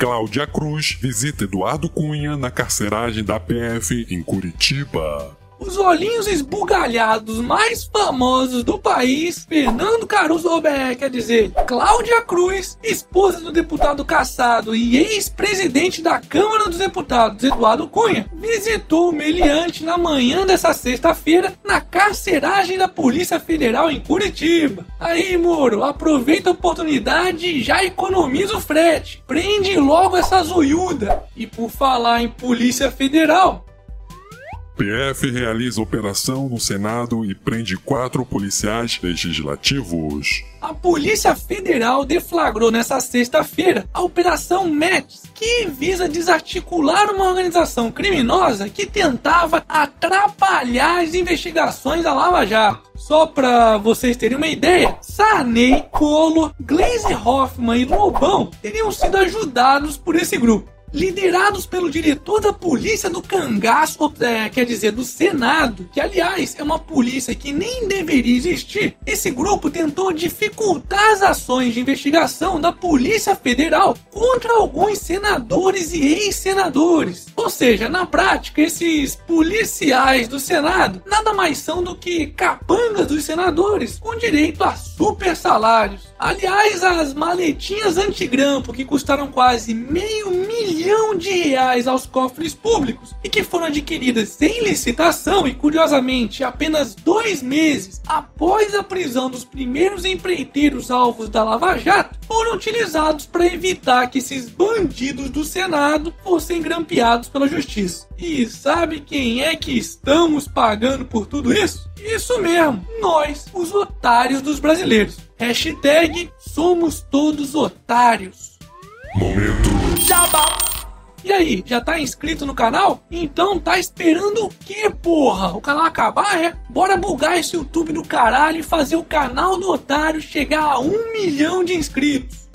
Cláudia Cruz visita Eduardo Cunha na carceragem da PF em Curitiba os olhinhos esbugalhados mais famosos do país, Fernando Caruso Robert, quer dizer, Cláudia Cruz, esposa do deputado caçado e ex-presidente da Câmara dos Deputados, Eduardo Cunha, visitou o meliante na manhã dessa sexta-feira na carceragem da Polícia Federal em Curitiba. Aí, Moro, aproveita a oportunidade e já economiza o frete. Prende logo essa zoiuda. E por falar em Polícia Federal, PF realiza operação no Senado e prende quatro policiais legislativos. A Polícia Federal deflagrou nesta sexta-feira a Operação METS, que visa desarticular uma organização criminosa que tentava atrapalhar as investigações da Lava Jato. Só para vocês terem uma ideia, Sarney, Collor, Glaze Hoffman e Lobão teriam sido ajudados por esse grupo liderados pelo diretor da polícia do cangaço, é, quer dizer, do Senado, que aliás é uma polícia que nem deveria existir. Esse grupo tentou dificultar as ações de investigação da Polícia Federal contra alguns senadores e ex-senadores. Ou seja, na prática, esses policiais do Senado nada mais são do que capangas dos senadores com direito a super salários. Aliás, as maletinhas antigrampo que custaram quase meio milhão de reais aos cofres públicos e que foram adquiridas sem licitação e, curiosamente, apenas dois meses após a prisão dos primeiros empreiteiros alvos da Lava Jato, foram utilizados para evitar que esses bandidos do Senado fossem grampeados pela justiça. E sabe quem é que estamos pagando por tudo isso? Isso mesmo, nós, os otários dos brasileiros. Hashtag somos todos otários. Momento. Jabá. E aí, já tá inscrito no canal? Então tá esperando o que, porra? O canal acabar, é? Bora bugar esse YouTube do caralho e fazer o canal do otário chegar a um milhão de inscritos.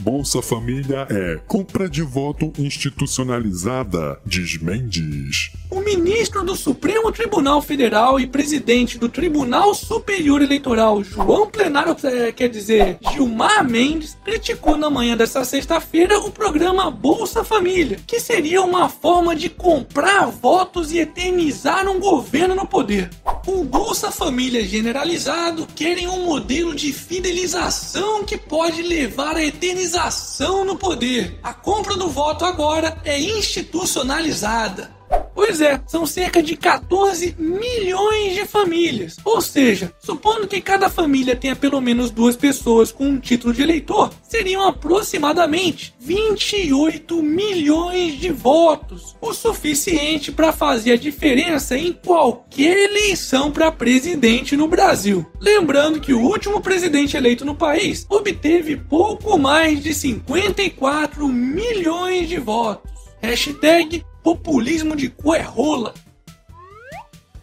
Bolsa Família é compra de voto institucionalizada, diz Mendes. O ministro do Supremo Tribunal Federal e presidente do Tribunal Superior Eleitoral, João Plenário, é, quer dizer, Gilmar Mendes, criticou na manhã dessa sexta-feira o programa Bolsa Família, que seria uma forma de comprar votos e eternizar um governo no poder. O Bolsa Família generalizado querem um modelo de fidelização que pode levar à eternização no poder. A compra do voto agora é institucionalizada. Pois é, são cerca de 14 milhões de famílias. Ou seja, supondo que cada família tenha pelo menos duas pessoas com um título de eleitor, seriam aproximadamente 28 milhões de votos, o suficiente para fazer a diferença em qualquer eleição para presidente no Brasil. Lembrando que o último presidente eleito no país obteve pouco mais de 54 milhões de votos. Hashtag populismo de cu é rola.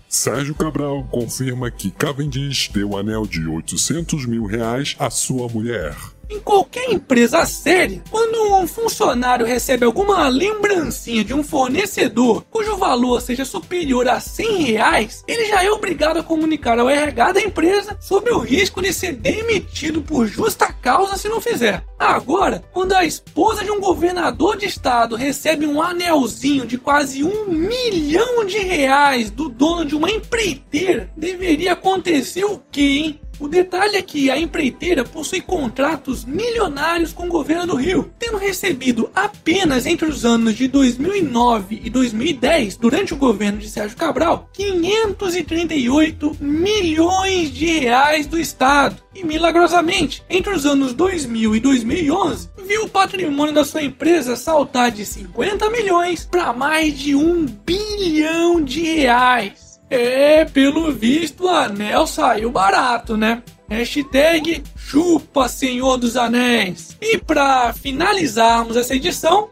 Sérgio Cabral confirma que Cavendish deu anel de 800 mil reais à sua mulher. Em qualquer empresa séria, quando um funcionário recebe alguma lembrancinha de um fornecedor cujo valor seja superior a 100 reais, ele já é obrigado a comunicar ao RH da empresa sobre o risco de ser demitido por justa causa se não fizer. Agora, quando a esposa de um governador de estado recebe um anelzinho de quase um milhão de reais do dono de uma empreiteira, deveria acontecer o quê, hein? O detalhe é que a empreiteira possui contratos milionários com o governo do Rio, tendo recebido apenas entre os anos de 2009 e 2010, durante o governo de Sérgio Cabral, 538 milhões de reais do Estado. E milagrosamente, entre os anos 2000 e 2011, viu o patrimônio da sua empresa saltar de 50 milhões para mais de um bilhão de reais. É, pelo visto, o anel saiu barato, né? Hashtag chupa Senhor dos Anéis. E para finalizarmos essa edição,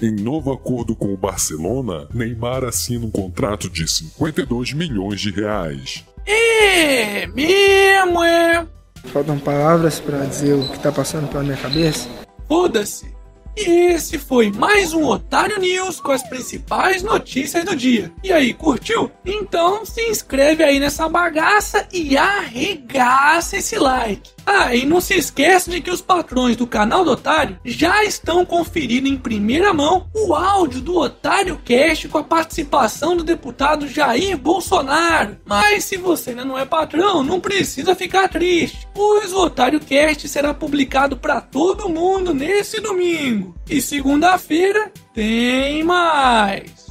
em novo acordo com o Barcelona, Neymar assina um contrato de 52 milhões de reais. É mesmo, é? Faltam palavras para dizer o que tá passando pela minha cabeça. Foda-se. E esse foi mais um Otário News com as principais notícias do dia. E aí, curtiu? Então se inscreve aí nessa bagaça e arregaça esse like. Ah, e não se esquece de que os patrões do canal do Otário já estão conferindo em primeira mão o áudio do Otário Cast com a participação do deputado Jair Bolsonaro. Mas se você ainda não é patrão, não precisa ficar triste, pois o Otário Cast será publicado para todo mundo nesse domingo. E segunda-feira tem mais.